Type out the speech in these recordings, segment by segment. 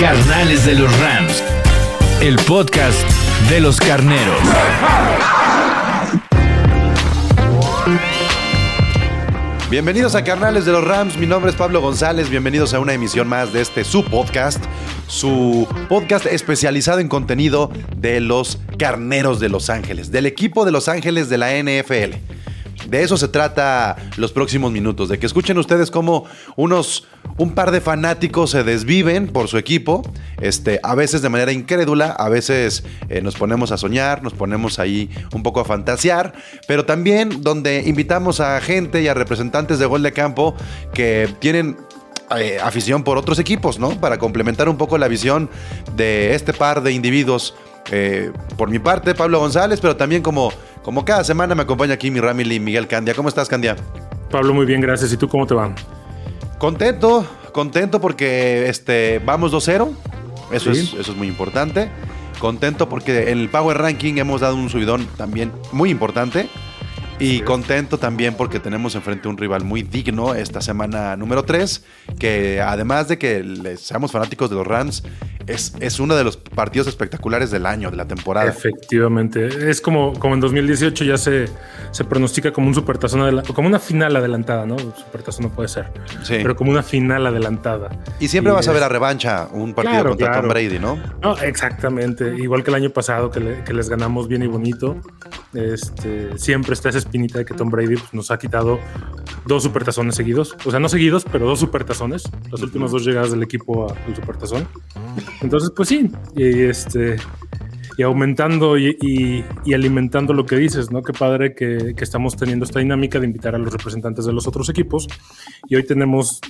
Carnales de los Rams. El podcast de los carneros. Bienvenidos a Carnales de los Rams, mi nombre es Pablo González, bienvenidos a una emisión más de este su podcast, su podcast especializado en contenido de los Carneros de Los Ángeles, del equipo de Los Ángeles de la NFL. De eso se trata los próximos minutos, de que escuchen ustedes cómo unos un par de fanáticos se desviven por su equipo, este, a veces de manera incrédula, a veces eh, nos ponemos a soñar, nos ponemos ahí un poco a fantasear, pero también donde invitamos a gente y a representantes de gol de campo que tienen eh, afición por otros equipos, ¿no? Para complementar un poco la visión de este par de individuos. Eh, por mi parte, Pablo González, pero también como, como cada semana me acompaña aquí mi Ramily Miguel Candia. ¿Cómo estás, Candia? Pablo, muy bien, gracias. ¿Y tú cómo te va? Contento, contento porque este, vamos 2-0. Eso, Sí. es, eso es muy importante. Contento porque en el Power Ranking hemos dado un subidón también muy importante. Y contento también porque tenemos enfrente un rival muy digno esta semana número 3, que además de que seamos fanáticos de los Rams, es, es uno de los partidos espectaculares del año, de la temporada. Efectivamente. Es como, como en 2018 ya se, se pronostica como un supertazón adelantado, como una final adelantada, ¿no? Supertazón no puede ser. Sí. Pero como una final adelantada. Y siempre Y vas a ver a revancha un partido Claro, contra Tom. Brady, ¿no? No, exactamente. Igual que el año pasado que, le- que les ganamos bien y bonito. Este, siempre está esa espinita de que Tom Brady pues, nos ha quitado dos supertazones seguidos. O sea, no seguidos, pero dos supertazones. Las últimas dos llegadas del equipo al supertazón. Entonces, pues sí. Y este. Y aumentando y alimentando lo que dices, ¿no? Qué padre que, que estamos teniendo esta dinámica de invitar a los representantes de los otros equipos. Y hoy tenemos,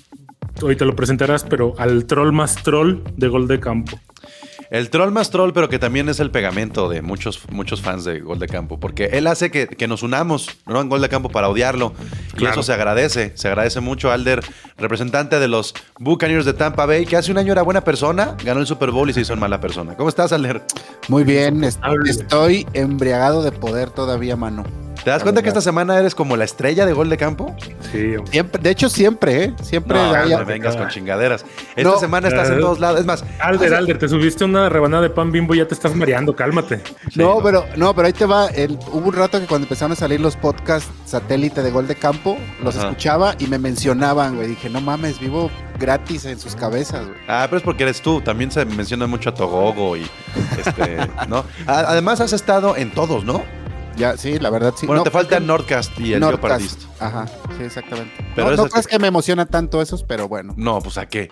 hoy te lo presentarás, pero al troll más troll de gol de campo. El troll más troll, pero que también es el pegamento de muchos, muchos fans de Gol de Campo, porque él hace que, que nos unamos ¿no? en Gol de Campo para odiarlo. Y eso se agradece. Se agradece mucho. Alder, representante de los Buccaneers de Tampa Bay, que hace un año era buena persona, ganó el Super Bowl y se hizo en mala persona. ¿Cómo estás, Alder? Muy bien, estoy embriagado de poder todavía, mano. ¿Te das cuenta que esta semana eres como la estrella de Gol de Campo? Sí. Siempre, de hecho, siempre, ¿eh? Siempre No, no me vengas con chingaderas. Esta No. semana estás en todos lados. Es más, Alder, hace- Alder, te subiste una rebanada de pan bimbo y ya te estás mareando, cálmate. No, pero no, pero ahí te va. El, hubo un rato que cuando empezaron a salir los podcasts satélite de gol de campo, los Ajá. escuchaba y me mencionaban, güey. Dije, no mames, vivo gratis en sus cabezas, güey. Ah, pero es porque eres tú. También se menciona mucho a Togogo y este, ¿no? Además has estado en todos, ¿no? Ya, sí, la verdad sí. Bueno, No, te falta Nordcast y el Nordcast. Ajá, sí, exactamente. Pero no, crees que- que me emociona tanto esos, pero bueno. No, pues ¿a qué?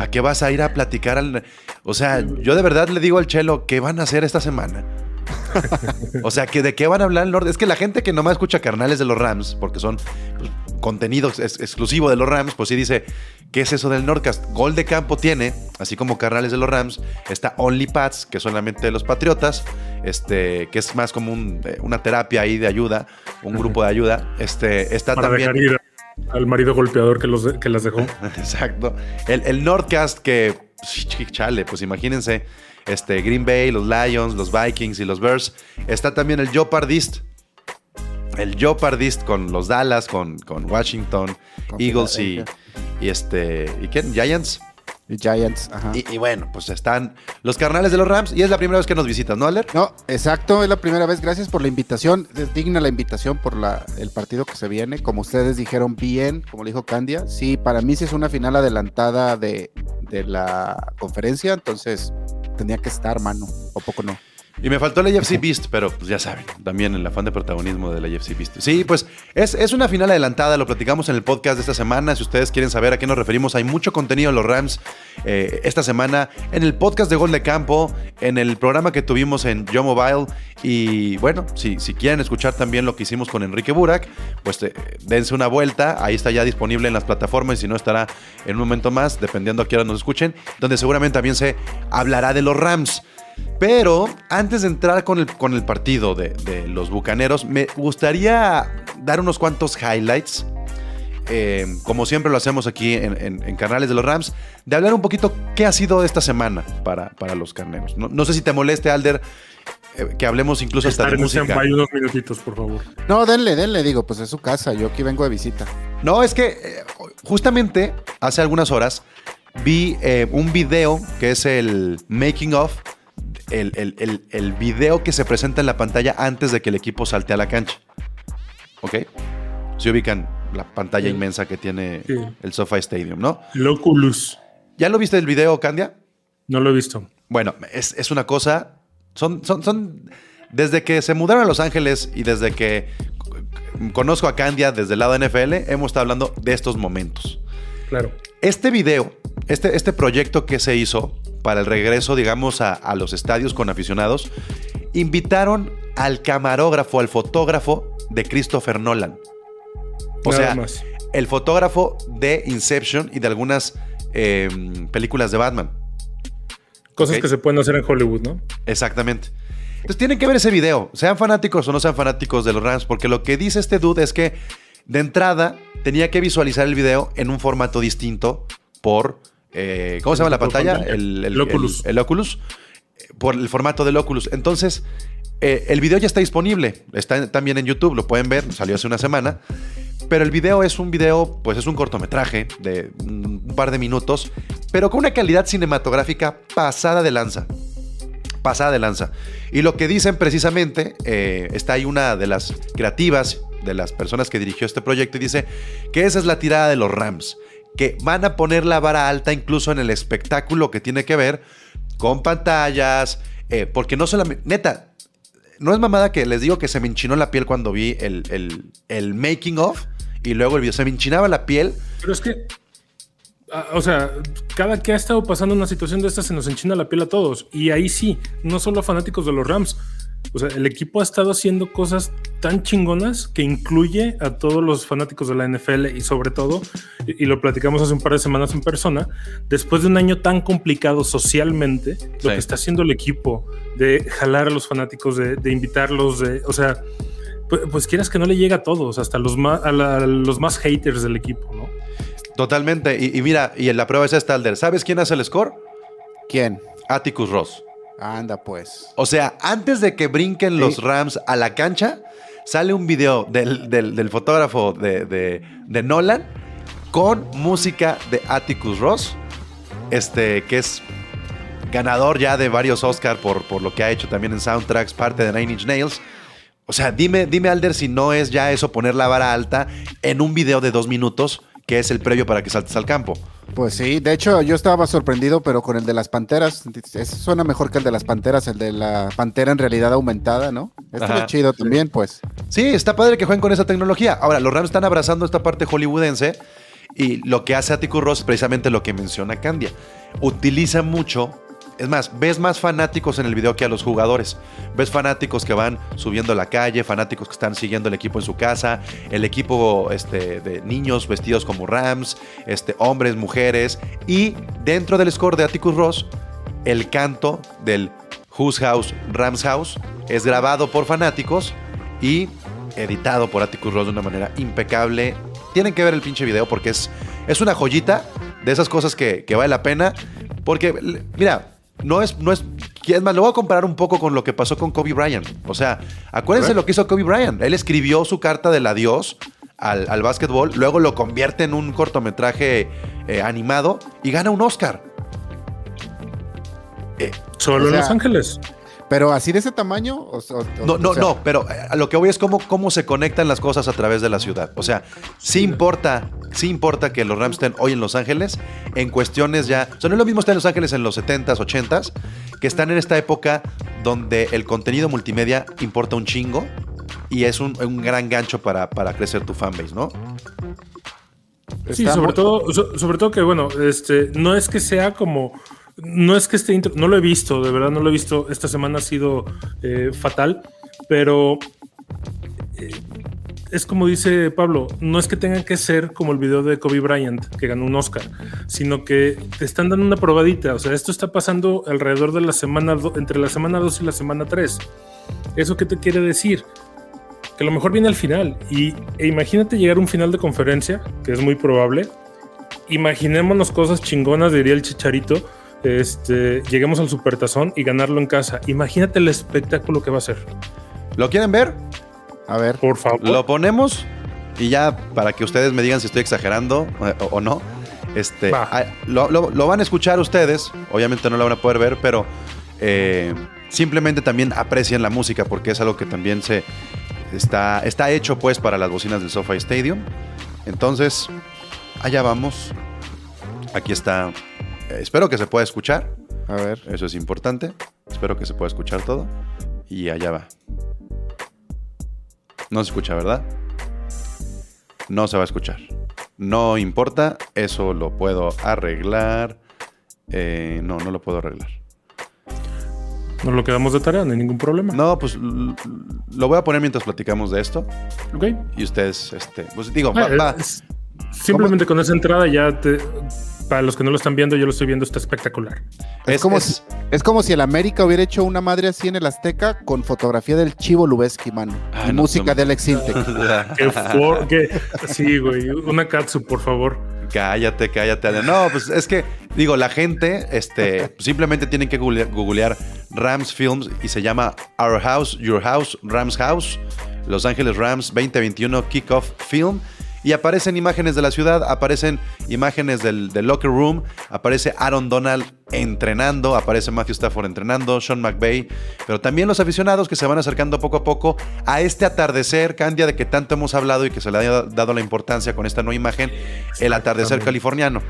¿A qué vas a ir a platicar al... O sea, yo de verdad le digo al Chelo, ¿qué van a hacer esta semana? o sea, que ¿de qué van a hablar el norte? Es que la gente que nomás escucha carnales de los Rams, porque son pues, contenido ex- exclusivo de los Rams, pues sí dice, ¿qué es eso del Nordcast? Gol de campo tiene, así como carnales de los Rams, está Only Pats, que solamente de los Patriotas, este, que es más como un- eh, una terapia ahí de ayuda, un grupo de ayuda. Este, está Para también... dejar ir al marido golpeador que, los de- que las dejó. Exacto. El, el Nordcast que, ch- chale, pues imagínense, este, Green Bay, los Lions, los Vikings y los Bears. Está también el Jeopardist. El Jeopardist con los Dallas, con, con Washington, Con Eagles y, y este, ¿y quién? Giants. Y Giants, ajá. Y, y bueno, pues están los carnales de los Rams y es la primera vez que nos visitas, ¿no, Aler? No, exacto, es la primera vez. Gracias por la invitación. Es digna la invitación por la, el partido que se viene. Como ustedes dijeron bien, como le dijo Candia, sí, para mí sí es una final adelantada de, de la conferencia, entonces tenía que estar, mano. ¿O poco no? Y me faltó el AFC Beast, pero pues ya saben, también el afán de protagonismo del AFC Beast. Sí, pues es, es una final adelantada, lo platicamos en el podcast de esta semana. Si ustedes quieren saber a qué nos referimos, hay mucho contenido de los Rams eh, esta semana en el podcast de Gol de Campo, en el programa que tuvimos en Yo Mobile. Y bueno, si, si quieren escuchar también lo que hicimos con Enrique Burak, pues eh, dense una vuelta. Ahí está ya disponible en las plataformas y si no estará en un momento más, dependiendo a qué hora nos escuchen, donde seguramente también se hablará de los Rams. Pero antes de entrar con el, con el partido de, de los Bucaneros, me gustaría dar unos cuantos highlights. eh, como siempre lo hacemos aquí en, en- en Carnales de los Rams, de hablar un poquito qué ha sido esta semana para, para los carneros. No, no sé si te moleste, Alder, eh, que hablemos incluso hasta de música. Unos minutitos, por favor. No, denle, denle, digo, pues es su casa, yo aquí vengo de visita. No, es que eh, justamente hace algunas horas vi eh, un video que es el making of, el, el- el- el video que se presenta en la pantalla antes de que el equipo salte a la cancha. ¿Ok? Se ubican la pantalla Sí. inmensa que tiene Sí. el SoFi Stadium, ¿no? Loculus. ¿Ya lo viste el video, Candia? No lo he visto. Bueno, es, es una cosa. Son, son, son. Desde que se mudaron a Los Ángeles y desde que conozco a Candia desde el lado NFL, hemos estado hablando de estos momentos. Claro. Este video, este, este proyecto que se hizo para el regreso, digamos, a, a los estadios con aficionados, invitaron al camarógrafo, al fotógrafo de Christopher Nolan. O Nada sea, más. el fotógrafo de Inception y de algunas eh, películas de Batman. Cosas que se pueden hacer en Hollywood, ¿no? Exactamente. Entonces tienen que ver ese video, sean fanáticos o no sean fanáticos de los Rams, porque lo que dice este dude es que de entrada tenía que visualizar el video en un formato distinto por, eh, ¿cómo se llama la pantalla? El, el- El Oculus. el- Oculus, eh, por el formato del Oculus. Entonces, eh, el video ya está disponible, está también en YouTube, lo pueden ver, salió hace una semana. Pero el video es un video, pues es un cortometraje de un par de minutos, pero con una calidad cinematográfica pasada de lanza pasada de lanza. Y lo que dicen precisamente, eh, está ahí una de las creativas, de las personas que dirigió este proyecto, y dice que esa es la tirada de los Rams, que van a poner la vara alta incluso en el espectáculo que tiene que ver con pantallas, eh, porque no solamente, neta, no es mamada que les digo que se me enchinó la piel cuando vi el, el- making of y luego el video, se me enchinaba la piel. Pero es que, ah, o sea, cada que ha estado pasando una situación de esta se nos enchina la piel a todos. Y ahí sí, no solo a fanáticos de los Rams. O sea, el equipo ha estado haciendo cosas tan chingonas que incluye a todos los fanáticos de la NFL y sobre todo, y, y lo platicamos hace un par de semanas en persona, después de un año tan complicado socialmente, lo que está haciendo el equipo de jalar a los fanáticos, de, de invitarlos, de, o sea, pues, pues quieras que no le llega a todos, hasta los más, a, la- a los más haters del equipo, ¿no? Totalmente. Y, y mira, y la prueba es esta, Alder. ¿Sabes quién hace el score? ¿Quién? Atticus Ross. Anda, pues. O sea, antes de que brinquen los Rams a la cancha, sale un video del, del- del fotógrafo de, de- de Nolan con música de Atticus Ross, este, que es ganador ya de varios Oscars por, por lo que ha hecho también en soundtracks, parte de Nine Inch Nails. O sea, dime, dime, Alder, si no es ya eso poner la vara alta en un video de dos minutos, que es el previo para que saltes al campo. Pues sí, de hecho yo estaba sorprendido, pero con el de las panteras, ese suena mejor que el de las panteras, el de la pantera en realidad aumentada, ¿no? Ajá. es chido también, pues. Sí, está padre que jueguen con esa tecnología. Ahora, los Rams están abrazando esta parte hollywoodense y lo que hace Atticus Ross es precisamente lo que menciona Candia. Utiliza mucho, es más, ves más fanáticos en el video que a los jugadores. Ves fanáticos que van subiendo la calle, fanáticos que están siguiendo el equipo en su casa, el equipo este, de niños vestidos como Rams, este, hombres, mujeres y dentro del score de Atticus Ross, el canto del Whose House, Rams House, es grabado por fanáticos y editado por Atticus Ross de una manera impecable. Tienen que ver el pinche video porque es, es una joyita de esas cosas que, que vale la pena. Porque, mira, no es, no es. Es más, lo voy a comparar un poco con lo que pasó con Kobe Bryant. O sea, acuérdense lo que hizo Kobe Bryant. Él escribió su carta del adiós al, al básquetbol, luego lo convierte en un cortometraje eh, animado y gana un Oscar. Solo O sea, en Los Ángeles. Pero así de ese tamaño. O, No, no, o sea, no, pero eh, a lo que voy es cómo, cómo se conectan las cosas a través de la ciudad. O sea, sí importa, sí importa que los Rams estén hoy en Los Ángeles en cuestiones ya. O sea, no es lo mismo estar en Los Ángeles en los 70s, 80s, que están en esta época donde el contenido multimedia importa un chingo y es un, un gran gancho para, para crecer tu fanbase, ¿no? Sí, sobre todo, so- sobre todo que, bueno, este, no es que sea como. No es que esté. intro- No lo he visto, de verdad, no lo he visto. Esta semana ha sido eh, fatal, pero. eh, es como dice Pablo, no es que tengan que ser como el video de Kobe Bryant, que ganó un Oscar, sino que te están dando una probadita. O sea, esto está pasando alrededor de la semana, do- entre la semana 2 y la semana 3. ¿Eso qué te quiere decir? que a lo mejor viene al final. Y e imagínate llegar a un final de conferencia, que es muy probable. Imaginémonos cosas chingonas, diría el chicharito. Este, lleguemos al supertazón y ganarlo en casa. Imagínate el espectáculo que va a ser. ¿Lo quieren ver? A ver, Por favor. Lo ponemos y ya para que ustedes me digan si estoy exagerando eh, o, o no. Este, ah, lo, lo- lo van a escuchar ustedes, obviamente no lo van a poder ver, pero eh, simplemente también aprecian la música porque es algo que también se está, está hecho pues para las bocinas del SoFi Stadium. Entonces, allá vamos. Aquí está. Eh, espero que se pueda escuchar. a ver. Eso es importante. Espero que se pueda escuchar todo. Y allá va. No se escucha, ¿verdad? No se va a escuchar. No importa, eso lo puedo arreglar. Eh, no, no lo puedo arreglar. Nos lo quedamos de tarea, no hay ningún problema. No, pues lo voy a poner mientras platicamos de esto. Ok. Y ustedes, este, pues digo, Ah, va- va- es- simplemente con esa entrada ya te. Para los que no lo están viendo, yo lo estoy viendo, está espectacular. Es, es- como es- Si, es como si el América hubiera hecho una madre así en el Azteca con fotografía del Chivo Lubeski, mano. Ah, y no, música no. de Alex Intec. Sí, güey. Una katsu, por favor. Cállate, cállate. Ale. No, pues es que, digo, la gente este, simplemente tienen que google- googlear Rams Films y se llama Our House, Your House, Rams House, Los Ángeles Rams 2021 Kickoff Film. Y aparecen imágenes de la ciudad, aparecen imágenes del, del locker room, aparece Aaron Donald entrenando, aparece Matthew Stafford entrenando, Sean McVay, pero también los aficionados que se van acercando poco a poco a este atardecer, Candia, de que tanto hemos hablado y que se le ha dado la importancia con esta nueva imagen, el atardecer californiano.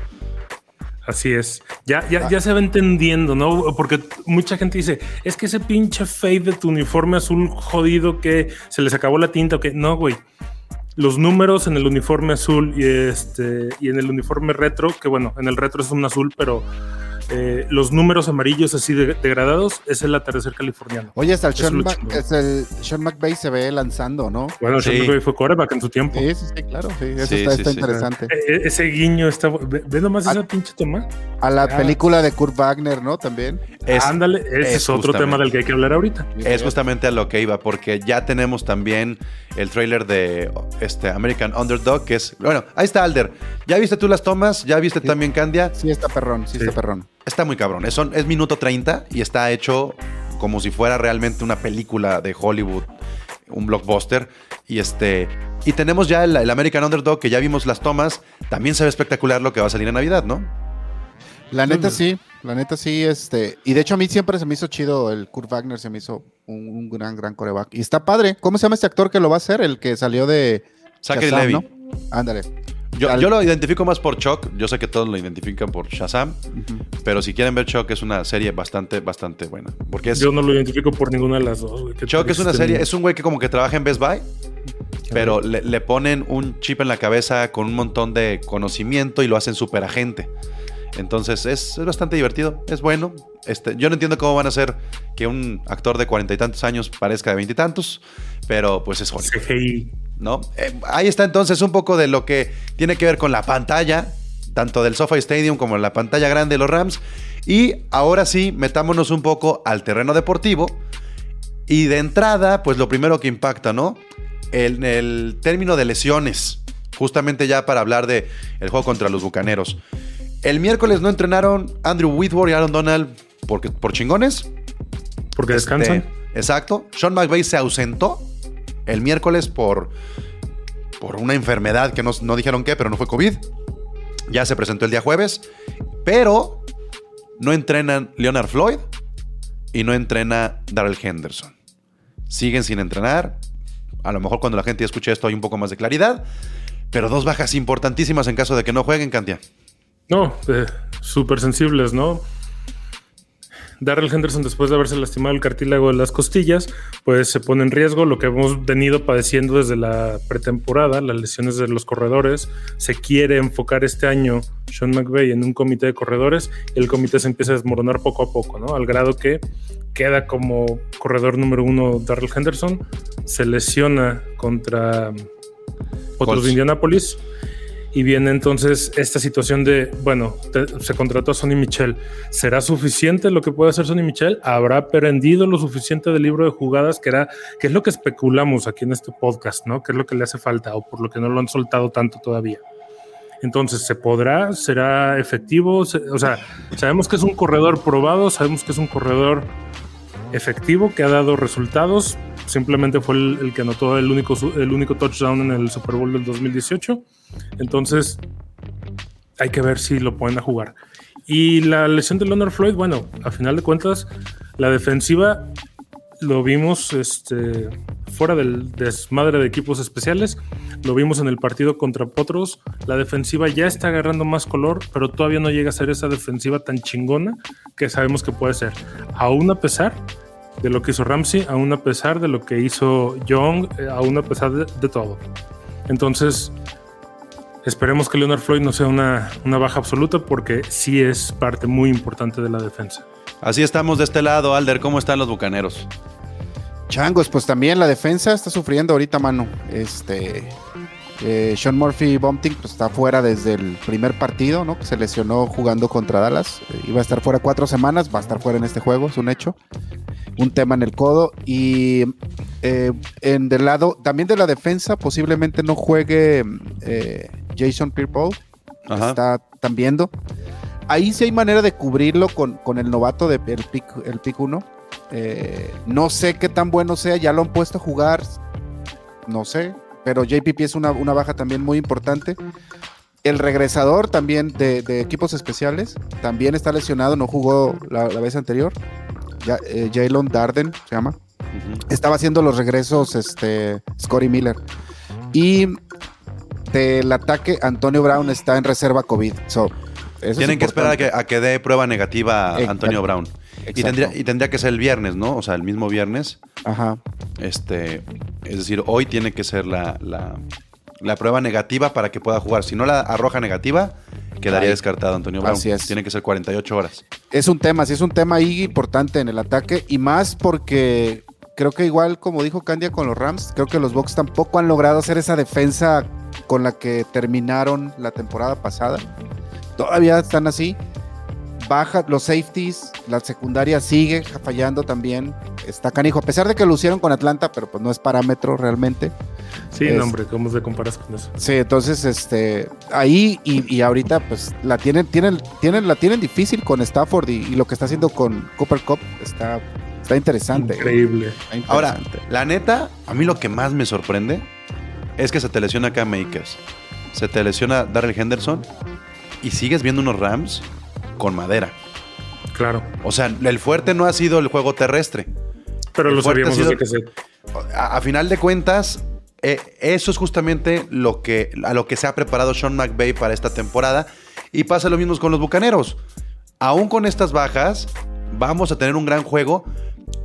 Así es. Ya, ya, ya se va entendiendo, ¿no? Porque mucha gente dice, es que ese pinche fade de tu uniforme azul jodido que se les acabó la tinta o que no, güey. Los números en el uniforme azul y este y en el uniforme retro, que bueno, en el retro es un azul, pero eh, los números amarillos así de- degradados es el atardecer californiano. Oye, hasta el Sean, Mac- es el Sean McVay se ve lanzando, ¿no? Bueno, Sí. Sean McVay fue quarterback en su tiempo. Sí, sí, sí, claro. Sí, eso Sí, está, sí, está sí. interesante. E- e- ese guiño está. Ve, ve nomás Ah. esa pinche toma. A la Ah. película de Kurt Wagner, ¿no? También. Es, Ándale, ese es es, otro justamente. tema del que hay que hablar ahorita. es justamente a lo que iba, porque ya tenemos también el trailer de este American Underdog, que es. Bueno, ahí está Alder. ¿Ya viste tú las tomas? ¿Ya viste Sí. también Candia? Sí, está perrón, sí, Sí. está perrón. Está muy cabrón. Es, son- es minuto 30 y está hecho como si fuera realmente una película de Hollywood, un blockbuster. Y este. Y tenemos ya el, el American Underdog, que ya vimos las tomas. También se ve espectacular lo que va a salir en Navidad, ¿no? La neta sí, la neta sí, este, y de hecho a mí siempre se me hizo chido el Kurt Wagner, se me hizo un, un gran, gran coreback. Y está padre. ¿Cómo se llama este actor que lo va a hacer? El que salió de Zachary Shazam, Levi. ¿no? Ándale. Yo, yo lo identifico más por Chuck. Yo sé que todos lo identifican por Shazam. Pero si quieren ver Chuck, es una serie bastante, bastante buena. Porque es. Yo no lo identifico por ninguna de las dos. güey. Chuck es una serie, es un güey que como que trabaja en Best Buy, pero le, le ponen un chip en la cabeza con un montón de conocimiento y lo hacen súper agente. Entonces es, es bastante divertido, es bueno. Este, yo no entiendo cómo van a hacer que un actor de cuarenta y tantos años parezca de veintitantos, pero pues es Hollywood. CGI. ¿no? Eh, ahí está entonces un poco de lo que tiene que ver con la pantalla, tanto del SoFi Stadium como la pantalla grande de los Rams. Y ahora sí, metámonos un poco al terreno deportivo. Y de entrada, pues lo primero que impacta, ¿no? El, el término de lesiones. Justamente ya para hablar de el juego contra los Bucaneros. El miércoles no entrenaron Andrew Whitworth y Aaron Donald porque, por chingones. Porque Este, descansan. exacto. Sean McVay se ausentó el miércoles por, por una enfermedad que no, no dijeron qué, pero no fue COVID. Ya se presentó el día jueves. Pero no entrenan Leonard Floyd y no entrena Darrell Henderson. Siguen sin entrenar. A lo mejor cuando la gente escuche esto hay un poco más de claridad. Pero dos bajas importantísimas en caso de que no jueguen, Cantia. No, eh, súper sensibles, ¿no? Darrell Henderson, después de haberse lastimado el cartílago de las costillas, pues se pone en riesgo lo que hemos venido padeciendo desde la pretemporada, las lesiones de los corredores. Se quiere enfocar este año Sean McVay en un comité de corredores y el comité se empieza a desmoronar poco a poco, ¿no? Al grado que queda como corredor número uno Darrell Henderson, se lesiona contra otros Colts. de Indianapolis. Y viene entonces esta situación de, bueno, se contrató a Sonny Michel. ¿Será suficiente lo que puede hacer Sonny Michel? ¿Habrá aprendido lo suficiente del libro de jugadas? Que, era, que es lo que especulamos aquí en este podcast, ¿no? Que es lo que le hace falta o por lo que no lo han soltado tanto todavía. Entonces, ¿se podrá? ¿Será efectivo? O sea, sabemos que es un corredor probado, sabemos que es un corredor efectivo que ha dado resultados. Simplemente fue el, el que anotó el único, el único touchdown en el Super Bowl del 2018. Entonces, hay que ver si lo pueden jugar. Y la lesión de Leonard Floyd, bueno, a final de cuentas, la defensiva lo vimos este, fuera del desmadre de equipos especiales. Lo vimos en el partido contra Potros. La defensiva ya está agarrando más color, pero todavía no llega a ser esa defensiva tan chingona que sabemos que puede ser. Aún a pesar de lo que hizo Ramsey, aún a pesar de lo que hizo Young, eh, aún a pesar de, de todo. Entonces, esperemos que Leonard Floyd no sea una, una baja absoluta porque sí es parte muy importante de la defensa. Así estamos de este lado, Alder. ¿Cómo están los bucaneros? Changos, pues también la defensa está sufriendo ahorita, mano. Este. eh, Sean Murphy Bumpting pues, está fuera desde el primer partido, ¿no? Que se lesionó jugando contra Dallas. Eh, iba a estar fuera cuatro semanas, va a estar fuera en este juego, es un hecho. Un tema en el codo. Y eh, en del lado, también de la defensa, posiblemente no juegue eh, Jason Pierre-Paul. Está viendo. Ahí sí hay manera de cubrirlo con, con el novato de el pick, el pick 1. no sé qué tan bueno sea, ya lo han puesto a jugar. No sé, pero JPP es una, una baja también muy importante. El regresador también de, de equipos especiales también está lesionado, no jugó la, la vez anterior. Ya, eh, Jalen Darden se llama. Estaba haciendo los regresos este, Scotty Miller. Y del ataque, Antonio Brown está en reserva COVID. So, eso es Tienen que esperar a que, a que dé prueba negativa a. Antonio Brown. Y tendría, y tendría que ser el viernes, ¿no? O sea, el mismo viernes. Ajá. Este, es decir, hoy tiene que ser la, la, la prueba negativa para que pueda jugar. Si no la arroja negativa, quedaría descartado Antonio Brown. Así es. Tiene que ser 48 horas. Es un tema, sí es un tema ahí importante en el ataque y más porque creo que igual como dijo Candia con los Rams, creo que los Bucks tampoco han logrado hacer esa defensa con la que terminaron la temporada pasada. Todavía están así. Baja los safeties, la secundaria sigue fallando también. Está canijo, a pesar de que lo hicieron con Atlanta, pero pues no es parámetro realmente. Sí, Es- no, hombre, ¿cómo se comparas con eso? Sí, entonces, este, ahí y, y ahorita, pues, la tienen, tienen, tienen, la tienen difícil con Stafford y, y lo que está haciendo con Cooper Cup está, está interesante. Increíble. Está Ahora, la neta, a mí lo que más me sorprende es que se te lesiona Cam Makers. Se te lesiona Darrell Henderson y sigues viendo unos Rams con madera. Claro. O sea, el fuerte no ha sido el juego terrestre. Pero El lo sabíamos ha sido- desde que se. A, a final de cuentas, eh, eso es justamente lo que, a lo que se ha preparado Sean McVay para esta temporada. Y pasa lo mismo con los Bucaneros. Aún con estas bajas, vamos a tener un gran juego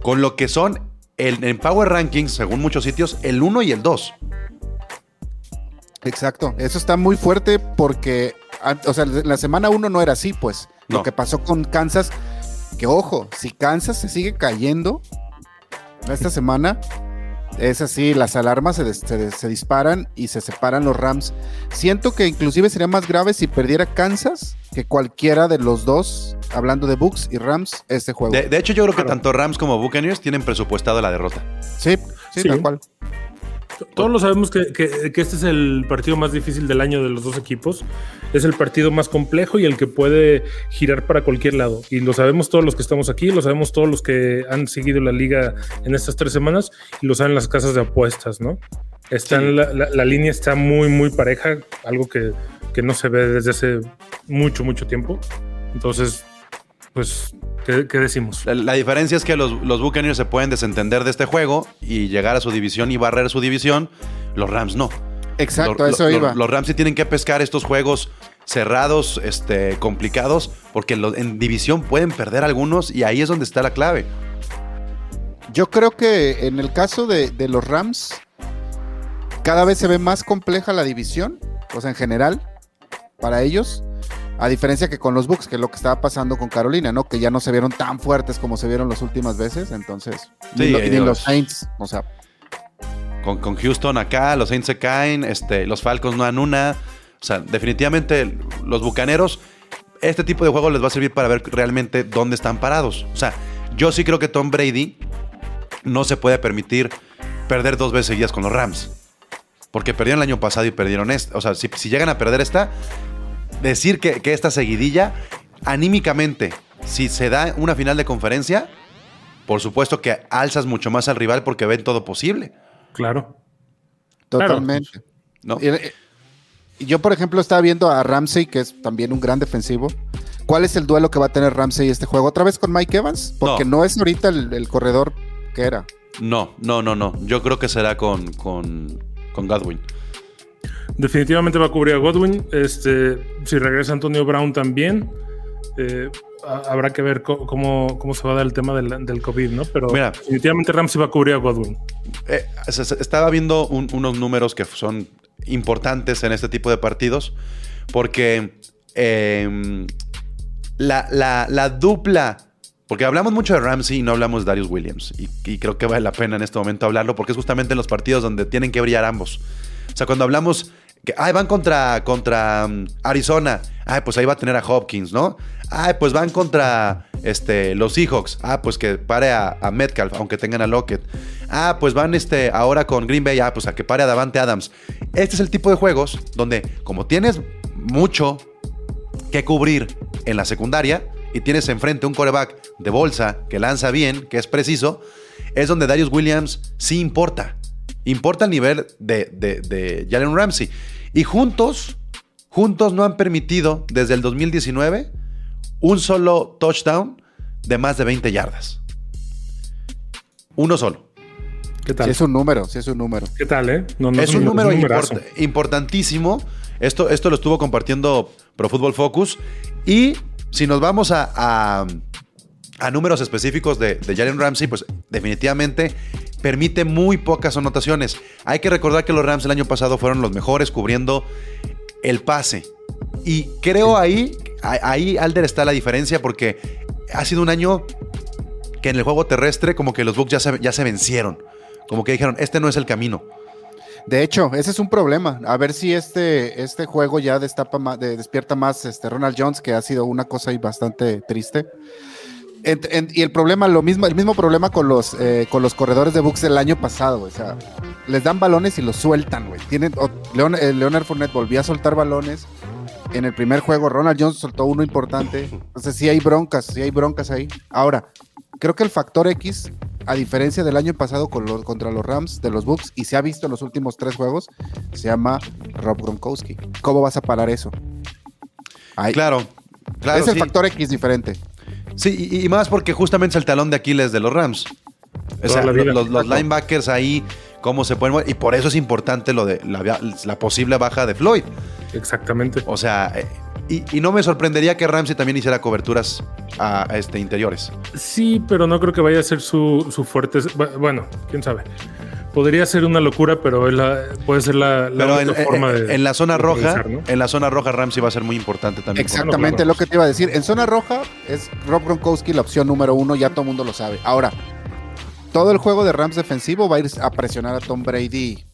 con lo que son el- en Power Rankings, según muchos sitios, el 1 y el 2. Exacto, eso está muy fuerte porque, o sea, la semana uno no era así, pues. No. Lo que pasó con Kansas, que ojo, si Kansas se sigue cayendo esta semana, es así, las alarmas se, se se disparan y se separan los Rams. Siento que inclusive sería más grave si perdiera Kansas que cualquiera de los dos, hablando de Bucks y Rams, este juego. De, de hecho, yo creo que tanto Rams como Buccaneers tienen presupuestado la derrota. sí, sí, Sí. tal cual. Todos lo sabemos que, que- que este es el partido más difícil del año de los dos equipos. Es el partido más complejo y el que puede girar para cualquier lado. Y lo sabemos todos los que estamos aquí, lo sabemos todos los que han seguido la liga en estas tres semanas y lo saben las casas de apuestas, ¿no? Están, la, la- la línea está muy, muy pareja, algo que, que no se ve desde hace mucho, mucho tiempo. Entonces, pues, ¿qué, qué decimos? La, la diferencia es que los, los Buccaneers se pueden desentender de este juego y llegar a su división y barrer su división. Los Rams no. Exacto, Lo- a eso lo- iba. Los Rams sí tienen que pescar estos juegos cerrados, este, complicados, porque lo- en división pueden perder algunos y ahí es donde está la clave. Yo creo que en el caso de, de los Rams, cada vez se ve más compleja la división, o sea, en general, para ellos, a diferencia que con los Bucks, que es lo que estaba pasando con Carolina, ¿no? Que ya no se vieron tan fuertes como se vieron las últimas veces, entonces, Sí, ni, lo- ni los Saints, o sea, Con, con Houston acá, los Saints se caen, este, los Falcons no dan una. O sea, definitivamente los Bucaneros, este tipo de juego les va a servir para ver realmente dónde están parados. O sea, yo sí creo que Tom Brady no se puede permitir perder dos veces seguidas con los Rams. Porque perdieron el año pasado y perdieron esta. O sea, si, si llegan a perder esta, decir que, que esta seguidilla, anímicamente, si se da una final de conferencia, por supuesto que alzas mucho más al rival porque ven todo posible. Claro. Claro. totalmente. ¿no? Y, eh, yo, por ejemplo, estaba viendo a Ramsey, que es también un gran defensivo. ¿Cuál es el duelo que va a tener Ramsey este juego? ¿Otra vez con Mike Evans? Porque no, es ahorita el, el corredor que era. No, no, no, no. Yo creo que será con, con, con Godwin. Definitivamente va a cubrir a Godwin. Este, si regresa Antonio Brown también. eh, ha- habrá que ver cómo, cómo se va a dar el tema del, del COVID, ¿no? Pero Mira. definitivamente Ramsey va a cubrir a Godwin. Eh, se- se- estaba viendo un- unos números que son importantes en este tipo de partidos porque eh, la, la- la dupla, porque hablamos mucho de Ramsey y no hablamos de Darius Williams y, y creo que vale la pena en este momento hablarlo porque es justamente en los partidos donde tienen que brillar ambos. O sea, cuando hablamos que ay, van contra, contra mm, Arizona, ay, pues ahí va a tener a Hopkins, ¿no? Ay, pues van contra este, los Seahawks, ah, pues que pare a, Metcalf, aunque tengan a Lockett. Ah, pues van este, ahora con Green Bay, ah, pues a que pare a Davante Adams. Este es el tipo de juegos donde, como tienes mucho que cubrir en la secundaria y tienes enfrente un coreback de bolsa que lanza bien, que es preciso, es donde Darius Williams sí importa. Importa el nivel de, de, de Jalen Ramsey. Y juntos, juntos no han permitido desde el 2019 un solo touchdown de más de 20 yardas. Uno solo. ¿Qué tal? Sí, es un número, sí es un número. ¿Qué tal, eh? No, no es un número import- importantísimo. Esto, esto lo estuvo compartiendo Pro Football Focus. Y si nos vamos a, a- a números específicos de, de Jalen Ramsey, pues definitivamente permite muy pocas anotaciones. Hay que recordar que los Rams el año pasado fueron los mejores cubriendo el pase. Y creo ahí, ahí Alder está la diferencia porque ha sido un año que en el juego terrestre como que los Bucks ya se, ya se vencieron. Como que dijeron, este no es el camino. De hecho, ese es un problema. A ver si este, este juego ya destapa más, de- despierta más este Ronald Jones, que ha sido una cosa bastante triste. En- en- y el problema, lo mismo, el mismo problema con los, eh, con los corredores de Bucks del año pasado, güey. O sea, les dan balones y los sueltan, güey. Tienen, o- Leon- eh, Leonard Fournette volvió a soltar balones. En el primer juego, Ronald Jones soltó uno importante. Entonces, sí hay broncas, sí hay broncas ahí. Ahora, creo que el factor X, a diferencia del año pasado con los, contra los Rams de los Bucks, y se ha visto en los últimos tres juegos, se llama Rob Gronkowski. ¿Cómo vas a parar eso? Ahí- Claro, claro. es el sí. factor X diferente. Sí, y, y más porque justamente es el talón de Aquiles de los Rams. O sea, los, linebackers ahí, cómo se pueden mover. Y por eso es importante lo de la, la posible baja de Floyd. Exactamente. O sea, eh, y, y no me sorprendería que Ramsey también hiciera coberturas a, a este, interiores. Sí, pero no creo que vaya a ser su, su fuerte. bu- Bueno, quién sabe. Podría ser una locura, pero es la- puede ser la, la Pero en, única en- forma de. en la zona roja, ¿no? en la zona roja Ramsey va a ser muy importante también. Exactamente lo que te iba a decir. En zona roja es Rob Gronkowski la opción número uno, ya todo el mundo lo sabe. Ahora, todo el juego de Rams defensivo va a ir a presionar a Tom Brady.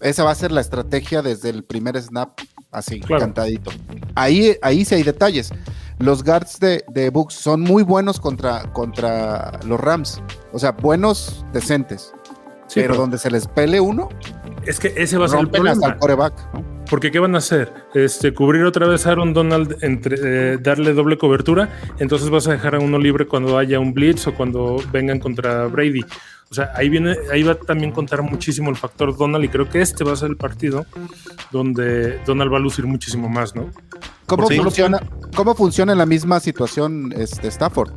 Esa va a ser la estrategia desde el primer snap, así, Claro. cantadito. Ahí, ahí sí hay detalles. Los guards de, de Bucks son muy buenos contra, contra los Rams. O sea, buenos, decentes. Sí, pero pero donde se les pele uno, es que ese va a ser el rompen hasta problema. el coreback. ¿no? Porque ¿qué van a hacer? Este, cubrir otra vez a Aaron Donald, entre, eh, darle doble cobertura, entonces vas a dejar a uno libre cuando haya un blitz o cuando vengan contra Brady. O sea, ahí viene, ahí va a también contar muchísimo el factor Donald y creo que este va a ser el partido donde Donald va a lucir muchísimo más, ¿no? ¿Cómo, Sí. funciona, ¿Cómo funciona en la misma situación este, Stafford?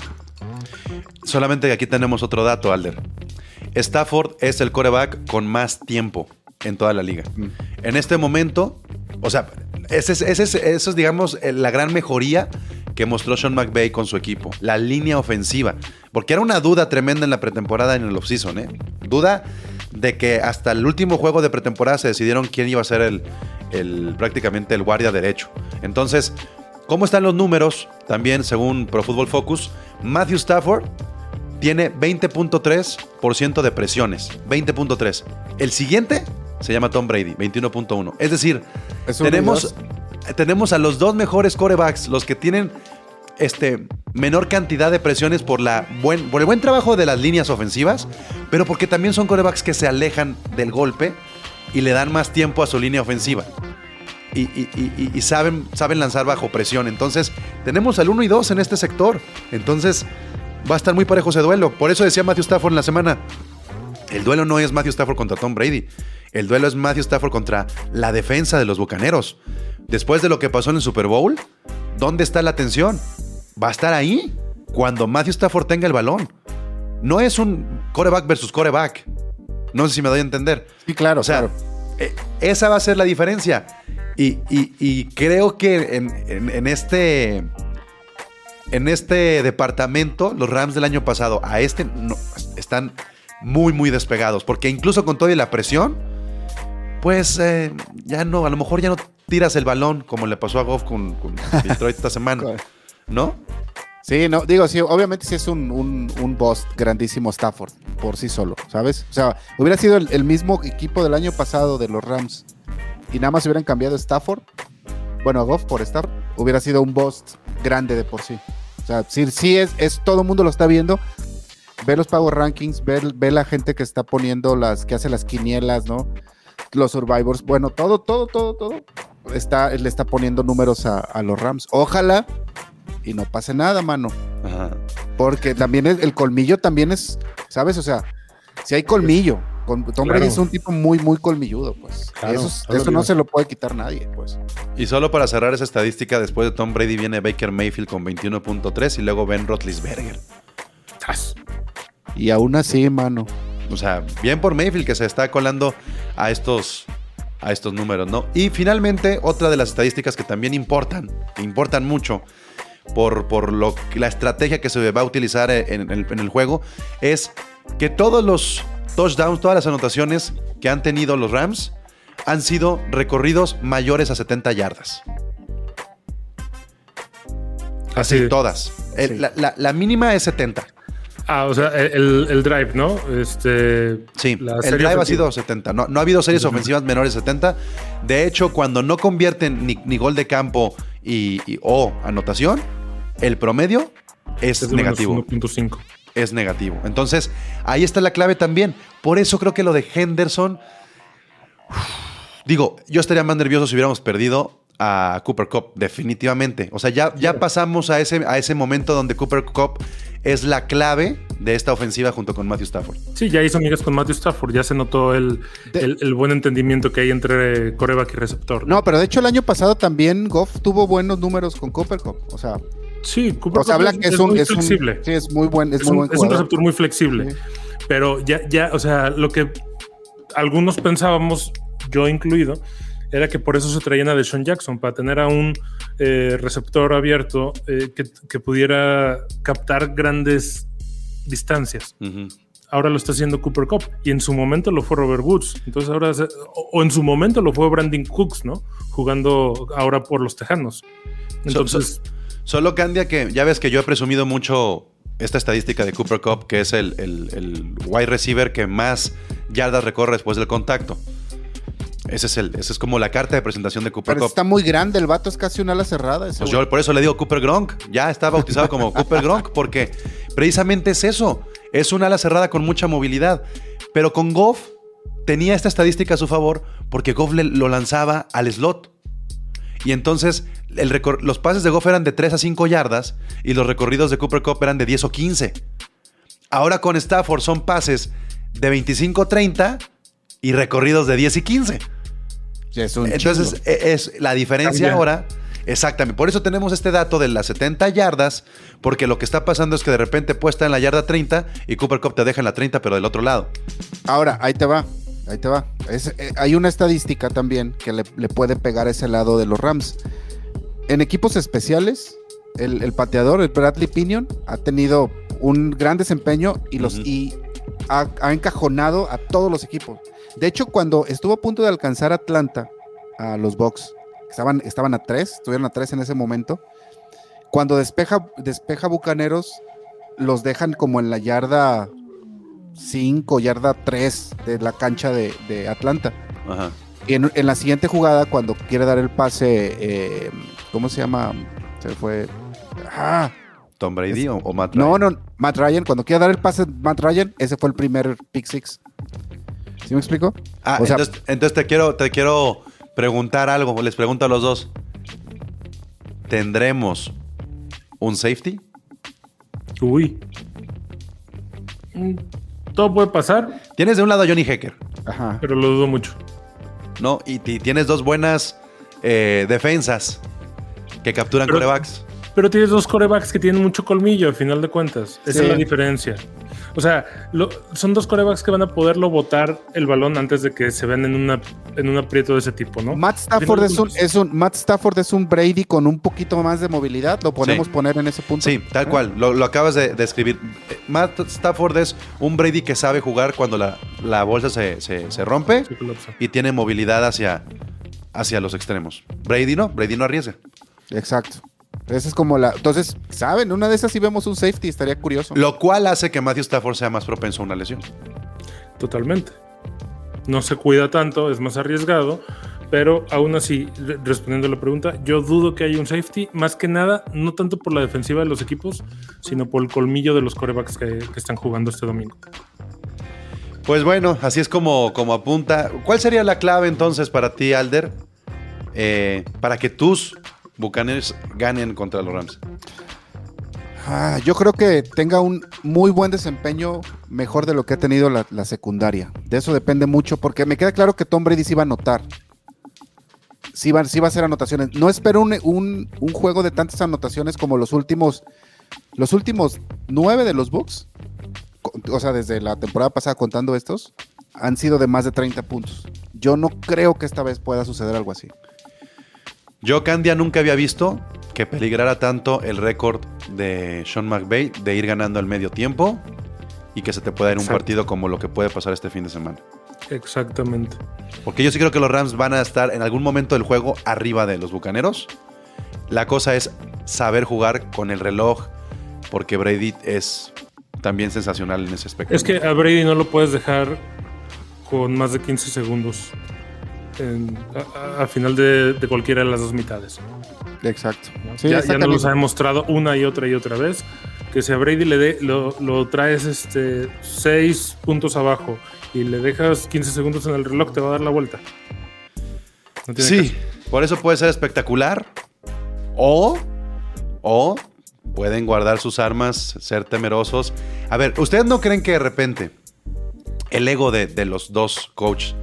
Solamente que aquí tenemos otro dato, Alder. Stafford es el coreback con más tiempo en toda la liga. En este momento, o sea, ese es, ese es- eso es, digamos, eh, la gran mejoría que mostró Sean McVay con su equipo. La línea ofensiva. Porque era una duda tremenda en la pretemporada en el offseason, ¿eh? Duda de que hasta el último juego de pretemporada se decidieron quién iba a ser el, el- prácticamente el guardia derecho. Entonces, ¿cómo están los números? También, según Pro Football Focus, Matthew Stafford tiene 20.3% de presiones. 20.3. El siguiente se llama Tom Brady, 21.1. Es decir, Es tenemos, tenemos a los dos mejores corebacks, los que tienen este, menor cantidad de presiones por, la buen, por el buen trabajo de las líneas ofensivas, pero porque también son corebacks que se alejan del golpe y le dan más tiempo a su línea ofensiva. Y, y- y- y saben, saben lanzar bajo presión. Entonces, tenemos al 1 y 2 en este sector. Entonces, va a estar muy parejo ese duelo. Por eso decía Matthew Stafford en la semana. El duelo no es Matthew Stafford contra Tom Brady. El duelo es Matthew Stafford contra la defensa de los Bucaneros. Después de lo que pasó en el Super Bowl, ¿dónde está la atención? Va a estar ahí cuando Matthew Stafford tenga el balón. No es un coreback versus coreback. No sé si me doy a entender. Sí, claro, O sea, claro. eh, esa va a ser la diferencia. Y, y- y creo que en, en- en este. En este departamento, los Rams del año pasado a este no, están muy, muy despegados. Porque incluso con toda la presión, pues eh, ya no, a lo mejor ya no tiras el balón como le pasó a Goff con, con Detroit esta semana. ¿No? Sí, no, digo, sí, obviamente sí es un, un, un boss grandísimo Stafford por sí solo, ¿sabes? O sea, hubiera sido el, el mismo equipo del año pasado de los Rams y nada más hubieran cambiado Stafford, bueno, a Goff por Stafford, hubiera sido un boss grande de por sí. O sea, sí, sí es, es todo el mundo lo está viendo. Ve los Power Rankings, ve, ve la gente que está poniendo las, que hace las quinielas, ¿no? Los Survivors, bueno, todo, todo, todo, todo. Está, le está poniendo números a, a los Rams. Ojalá y no pase nada, mano. Ajá. Porque también es- el colmillo también es, ¿sabes? O sea, si hay colmillo. Tom Brady es un tipo muy, muy colmilludo, pues. Claro, eso es- no se lo puede quitar nadie, pues. Y solo para cerrar esa estadística, después de Tom Brady viene Baker Mayfield con 21.3 y luego Ben Roethlisberger. Y aún así, mano. O sea, bien por Mayfield que se está colando a estos, a estos números, ¿no? Y finalmente, otra de las estadísticas que también importan, que importan mucho por, por lo, la estrategia que se va a utilizar en, el, en el juego, es que todos los touchdowns, todas las anotaciones que han tenido los Rams han sido recorridos mayores a 70 yardas. Así. Todas. El- Sí. la, la- la mínima es 70. Ah, o sea, el, el drive, ¿no? Este. Sí, el drive ha sido 70. No, no ha habido series ofensivas menores de 70. De hecho, cuando no convierten ni, ni gol de campo y, y- o anotación, el promedio es, Es negativo. menos 1.5. Es negativo. Entonces, ahí está la clave también. Por eso creo que lo de Henderson. uf, digo, yo estaría más nervioso si hubiéramos perdido a Cooper Cup, definitivamente. O sea, ya, ya pasamos a ese, a ese momento donde Cooper Cup es la clave de esta ofensiva junto con Matthew Stafford. Sí, ya hizo amigas con Matthew Stafford. Ya se notó el, De- el, el buen entendimiento que hay entre coreback y receptor. No, pero de hecho el año pasado también Goff tuvo buenos números con Cooper Cup. O sea, Sí, Cooper o sea, que es, un, muy es un- flexible. sí, es muy buen, es, es, muy un, buen es un jugador. receptor muy flexible. Sí. Pero ya, ya, o sea, lo que algunos pensábamos, yo incluido, era que por eso se traían a Deshaun Jackson, para tener a un eh, receptor abierto eh, que, que pudiera captar grandes distancias. Ahora lo está haciendo Cooper Cup y en su momento lo fue Robert Woods. Entonces ahora, se- o, o en su momento lo fue Brandon Cooks, ¿no? Jugando ahora por los Tejanos. Entonces, Solo cambia que ya ves que yo he presumido mucho esta estadística de Cooper Cup, que es el, el- el wide receiver que más yardas recorre después del contacto. Ese es, el, ese es como la carta de presentación de Cooper Pero Cup. está muy grande, el vato es casi una ala cerrada. ese Pues yo por eso le digo Cooper Gronk. Ya está bautizado como Cooper Gronk porque precisamente es eso. Es un ala cerrada con mucha movilidad. Pero con Goff tenía esta estadística a su favor porque Goff le- lo lanzaba al slot. Y entonces el los pases de Goff eran de 3 a 5 yardas y los recorridos de Cooper Cup eran de 10 o 15. Ahora con Stafford son pases de 25 a 30 y recorridos de 10 y 15. Sí, es un Entonces, chingo. e- es la diferencia Cambia. ahora. Exactamente. Por eso tenemos este dato de las 70 yardas, porque lo que está pasando es que de repente puede estar en la yarda 30 y Cooper Cup te deja en la 30, pero del otro lado. Ahora, ahí te va. Ahí te va. Es- eh, hay una estadística también que le, le puede pegar a ese lado de los Rams. En equipos especiales, el, el pateador, el Bradley Pinion, ha tenido un gran desempeño y, los, y ha, ha encajonado a todos los equipos. De hecho, cuando estuvo a punto de alcanzar Atlanta a los Bucks, estaban, estaban a tres, estuvieron a tres en ese momento. Cuando despeja, despeja Bucaneros, los dejan como en la yarda 5, yarda 3 de la cancha de, de Atlanta. Ajá. Y en, en la siguiente jugada, cuando quiere dar el pase, eh, ¿cómo se llama? Se fue. Ah, Tom Brady o, o Matt no, Ryan? no, Matt Ryan. Cuando quiere dar el pase, Matt Ryan, ese fue el primer pick six. ¿Sí me explico? Ah, O sea- entonces, entonces te quiero, te quiero preguntar algo. Les pregunto a los dos. ¿Tendremos un safety? Uy. Todo puede pasar, Tienes de un lado a Johnny Hecker, Ajá. pero lo dudo mucho. ¿no? Y, y tienes dos buenas eh, defensas que capturan Pero- corebacks. Pero tienes dos corebacks que tienen mucho colmillo, al final de cuentas. Esa Sí. es la diferencia. O sea, lo- son dos corebacks que van a poderlo botar el balón antes de que se vean en, una, en un aprieto de ese tipo, ¿no? Matt Stafford es un, es un Matt Stafford es un Brady con un poquito más de movilidad. Lo podemos Sí. poner en ese punto. Sí, tal cual. Lo, lo acabas de describir. Matt Stafford es un Brady que sabe jugar cuando la, la bolsa se, se- se rompe Sí, y tiene movilidad hacia, hacia los extremos. Brady no, Brady no arriesga. Exacto. Esa es como la. Entonces, ¿saben? Una de esas sí vemos un safety, estaría curioso. Lo cual hace que Matthew Stafford sea más propenso a una lesión. Totalmente. No se cuida tanto, es más arriesgado, pero aún así, re- respondiendo a la pregunta, yo dudo que haya un safety, más que nada, no tanto por la defensiva de los equipos, sino por el colmillo de los corebacks que, que están jugando este domingo. Pues bueno, así es como, como apunta. ¿Cuál sería la clave entonces para ti, Alder, eh, para que tus Buccaneers ganen contra los Rams? Ah, yo creo que tenga un muy buen desempeño, mejor de lo que ha tenido la, secundaria. De eso depende mucho, porque me queda claro que Tom Brady sí va a anotar. Sí va, sí va a hacer anotaciones. No espero un, un- un juego de tantas anotaciones como los últimos, los últimos nueve de los Bucks. O sea, desde la temporada pasada contando estos, han sido de más de 30 puntos. Yo no creo que esta vez pueda suceder algo así. Yo, Candia, nunca había visto que peligrara tanto el récord de Sean McVay de ir ganando al medio tiempo y que se te pueda ir un Exacto. partido como lo que puede pasar este fin de semana. Exactamente. Porque yo sí creo que los Rams van a estar en algún momento del juego arriba de los Bucaneros. La cosa es saber jugar con el reloj, porque Brady es también sensacional en ese aspecto. Es que a Brady no lo puedes dejar con más de 15 segundos en- a, final de, de cualquiera de las dos mitades. Exacto. ya, ya nos los ha demostrado una y otra y otra vez que si a Brady le de- lo, lo traes este 6 puntos abajo y le dejas 15 segundos en el reloj, te va a dar la vuelta. No tiene Sí, caso. por eso puede ser espectacular. O, o pueden guardar sus armas, ser temerosos. A ver, ¿ustedes no creen que de repente el ego de, de los dos coaches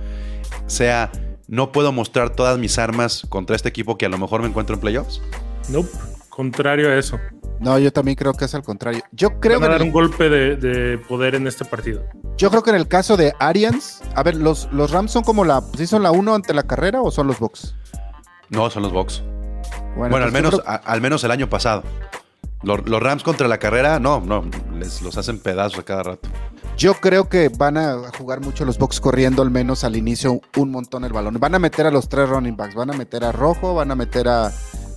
sea no puedo mostrar todas mis armas contra este equipo que a lo mejor me encuentro en playoffs? Nope. Contrario a eso. No, yo también creo que es al contrario. Yo creo Van a dar el- un golpe de, de poder en este partido. Yo creo que en el caso de Arians, a ver, los, los Rams son como la, ¿sí son la 1 ante la carrera o son los Bucks? No, son los Bucks. Bueno, al entonces yo menos, creo- a- al menos el año pasado. Los, los Rams contra la carrera, no, no, les los hacen pedazos a cada rato. Yo creo que van a jugar mucho los Bucks corriendo al menos al inicio un montón el balón. Van a meter a los tres running backs, van a meter a Rojo, van a meter a,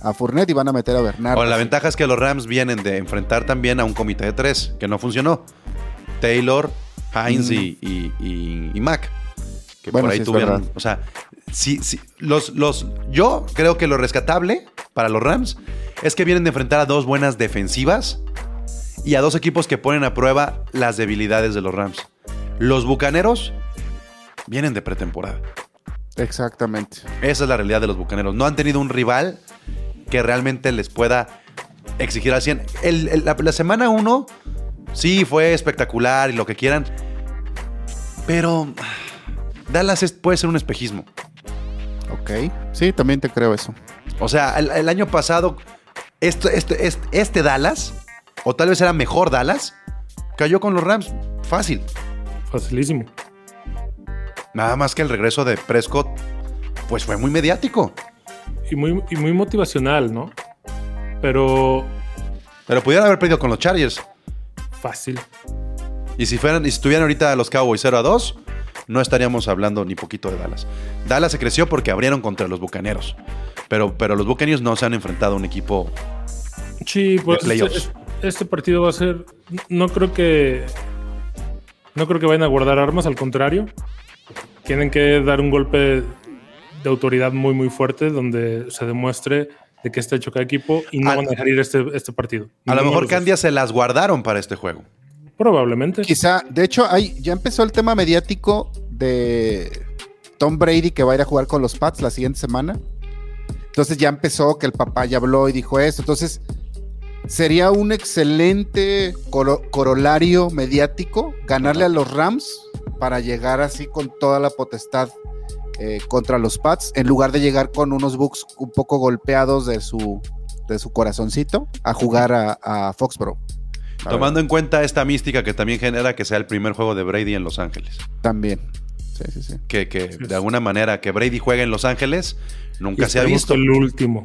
a Fournette y van a meter a Bernardo. Ahora, la ventaja es que los Rams vienen de enfrentar también a un comité de tres, que no funcionó. Taylor, Hines y, y, y- y Mac. Que Mm. Bueno, por ahí sí, tuvieron. O sea, sí, sí, los, los, yo creo que lo rescatable para los Rams es que vienen de enfrentar a dos buenas defensivas y a dos equipos que ponen a prueba las debilidades de los Rams. Los Bucaneros vienen de pretemporada. Exactamente. Esa es la realidad de los Bucaneros. No han tenido un rival que realmente les pueda exigir al 100. El- el- la, la semana 1 sí fue espectacular y lo que quieran. Pero Dallas es- puede ser un espejismo. Ok. Sí, también te creo eso. O sea, el, el año pasado, este, este, este, este Dallas, o tal vez era mejor Dallas, cayó con los Rams. Fácil. Facilísimo. Nada más que el regreso de Prescott, pues fue muy mediático. Y muy, y muy motivacional, ¿no? Pero Pero pudieran haber perdido con los Chargers. fácil. Y si fueran, y si estuvieran ahorita los Cowboys 0 a 2, no estaríamos hablando ni poquito de Dallas. Dallas se creció porque abrieron contra los Bucaneros. Pero, pero los Buccaneers no se han enfrentado a un equipo. Sí, pues De playoffs. Este, partido va a ser. No creo que. No creo que vayan a guardar armas, al contrario. Tienen que dar un golpe de autoridad muy, muy fuerte donde se demuestre de qué está hecho cada equipo y no Al- van a dejar ir este, este partido. A lo mejor. Candia se las guardaron para este juego. Probablemente. Quizá, de hecho, hay, ya empezó el tema mediático de Tom Brady que va a ir a jugar con los Pats la siguiente semana. Entonces ya empezó que el papá ya habló y dijo eso. Entonces sería un excelente coro- corolario mediático ganarle a los Rams para llegar así con toda la potestad eh, contra los Pats en lugar de llegar con unos Bucks un poco golpeados de su, de su corazoncito a jugar a, a Foxborough. A Tomando en cuenta esta mística que también genera que sea el primer juego de Brady en Los Ángeles. También. Sí, sí, sí. Que, que de alguna manera que Brady juegue en Los Ángeles Y nunca se ha visto. El último.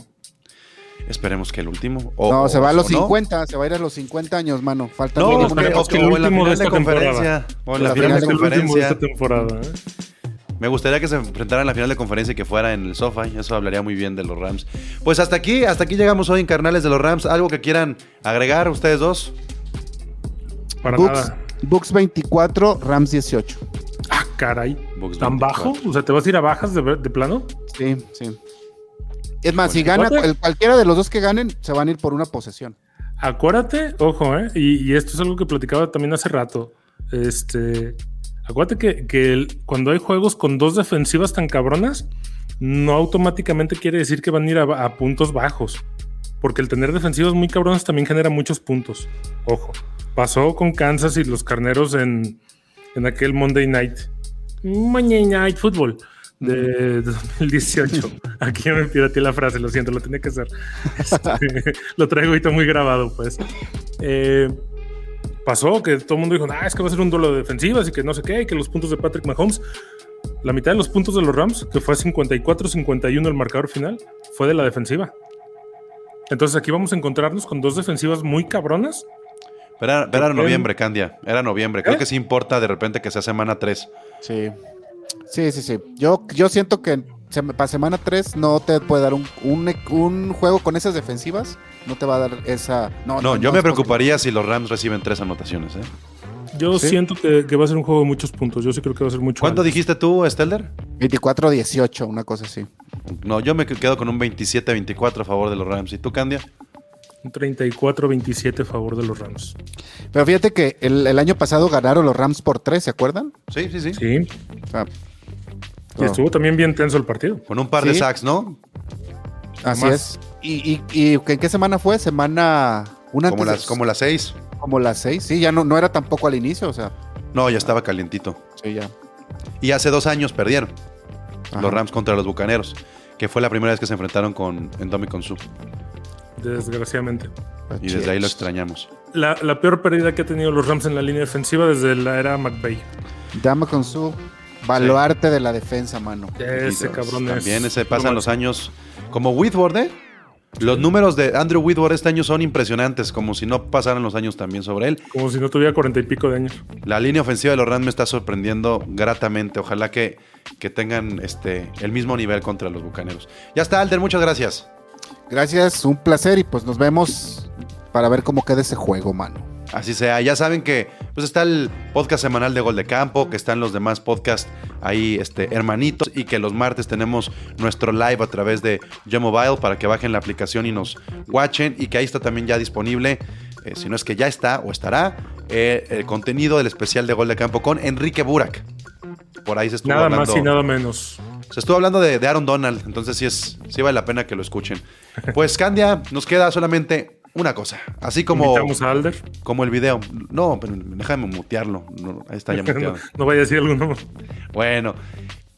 Esperemos que el último. O- No, se va a los o no. 50, se va a ir a los 50 años, mano. Faltan No, o que- o el o en la último de final de esta temporada. conferencia. O en la final de conferencia. esta temporada. ¿eh? Me gustaría que se enfrentaran en la final de conferencia y que fuera en el SoFi. Eso hablaría muy bien de los Rams. Pues hasta aquí, hasta aquí llegamos hoy en Carnales de los Rams. ¿Algo que quieran agregar ustedes dos? Para Bucks, nada. Bucks 24, Rams 18. Ah, caray. ¿Tan 24. bajo? O sea, ¿te vas a ir a bajas de, de plano? Sí, sí. Es más, si gana cualquiera de los dos que ganen, se van a ir por una posesión. Acuérdate, ojo, ¿eh? Y, y esto es algo que platicaba también hace rato. Este, acuérdate que, que el- cuando hay juegos con dos defensivas tan cabronas, no automáticamente quiere decir que van a ir a, a puntos bajos. Porque el tener defensivas muy cabronas también genera muchos puntos. Ojo, pasó con Kansas y los carneros en, en aquel Monday Night. Monday Night Football de 2018. Aquí ya me pirateé la frase, lo siento, lo tenía que hacer. Este, lo traigo ahorita muy grabado, pues. Eh, pasó que todo el mundo dijo, ah, es que va a ser un duelo de defensivas y que no sé qué, y que los puntos de Patrick Mahomes, la mitad de los puntos de los Rams, que fue 54-51 el marcador final, fue de la defensiva. Entonces aquí vamos a encontrarnos con dos defensivas muy cabronas. Pero era, pero era Ok. noviembre, Candia. Era noviembre. Creo ¿Eh? que sí importa de repente que sea semana 3. Sí. Sí, sí, sí. Yo, yo siento que para semana 3 no te puede dar un, un, un juego con esas defensivas. No te va a dar esa. No, No, yo me preocuparía si los Rams reciben tres anotaciones. ¿eh? Yo Sí. siento que, que va a ser un juego de muchos puntos. Yo sí creo que va a ser mucho. ¿Cuánto antes. dijiste tú, Stelder? 24-18, una cosa así. No, yo me quedo con un 27-24 a favor de los Rams. ¿Y tú, Candia? Un 34-27 a favor de los Rams. Pero fíjate que el, el año pasado ganaron los Rams por 3, ¿se acuerdan? Sí, sí, sí. Sí. O sea, Y estuvo también bien tenso el partido. Con un par de sacks, ¿no? Así es. ¿Y, y, y en qué semana fue? Semana. Una Como de- las, como las seis. como las 6. Sí, ya no, no era tampoco al inicio, o sea. No, ya estaba calientito. Sí, ya. Y hace dos años perdieron Ajá. los Rams contra los Bucaneros, que fue la primera vez que se enfrentaron con Endomi Su. Desgraciadamente. Y desde ahí lo extrañamos. La, la peor pérdida que ha tenido los Rams en la línea defensiva desde la era McVay. Dame con baluarte de la defensa, mano. Ese cabrón es. También ese pasan los años. Como Whitworth, ¿eh? Los números de Andrew Whitworth este año son impresionantes, como si no pasaran los años también sobre él. Como si no tuviera cuarenta y pico de años. La línea ofensiva de los Rams me está sorprendiendo gratamente. Ojalá que, que tengan este, el mismo nivel contra los Bucaneros. Ya está, Alder, muchas gracias. Gracias, un placer y pues nos vemos para ver cómo queda ese juego, mano. Así sea, ya saben que pues está el podcast semanal de Gol de Campo, que están los demás podcasts ahí este, hermanitos y que los martes tenemos nuestro live a través de Mobile para que bajen la aplicación y nos watchen y que ahí está también ya disponible, eh, si no es que ya está o estará, eh, el contenido del especial de Gol de Campo con Enrique Burak. Por ahí se estuvo Nada hablando. más y nada menos. Se estuvo hablando de, de Aaron Donald, entonces sí, es, sí vale la pena que lo escuchen. Pues Candia, nos queda solamente una cosa, así como, Invitamos a Alder. como el video. No, pero déjame mutearlo. No, ahí está ya No, muteado. no vaya a decir alguno. Bueno.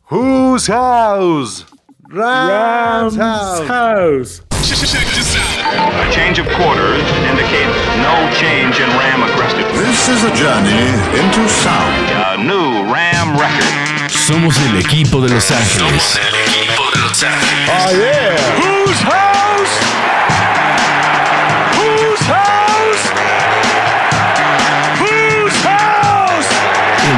Whose house? Rams house. House. A change of quarters indicates no change in Ram aggressiveness. This is a journey into sound. A new Ram record. Somos el equipo de Los Ángeles. Somos el equipo de Los Ángeles. Oh, yeah. Whose house?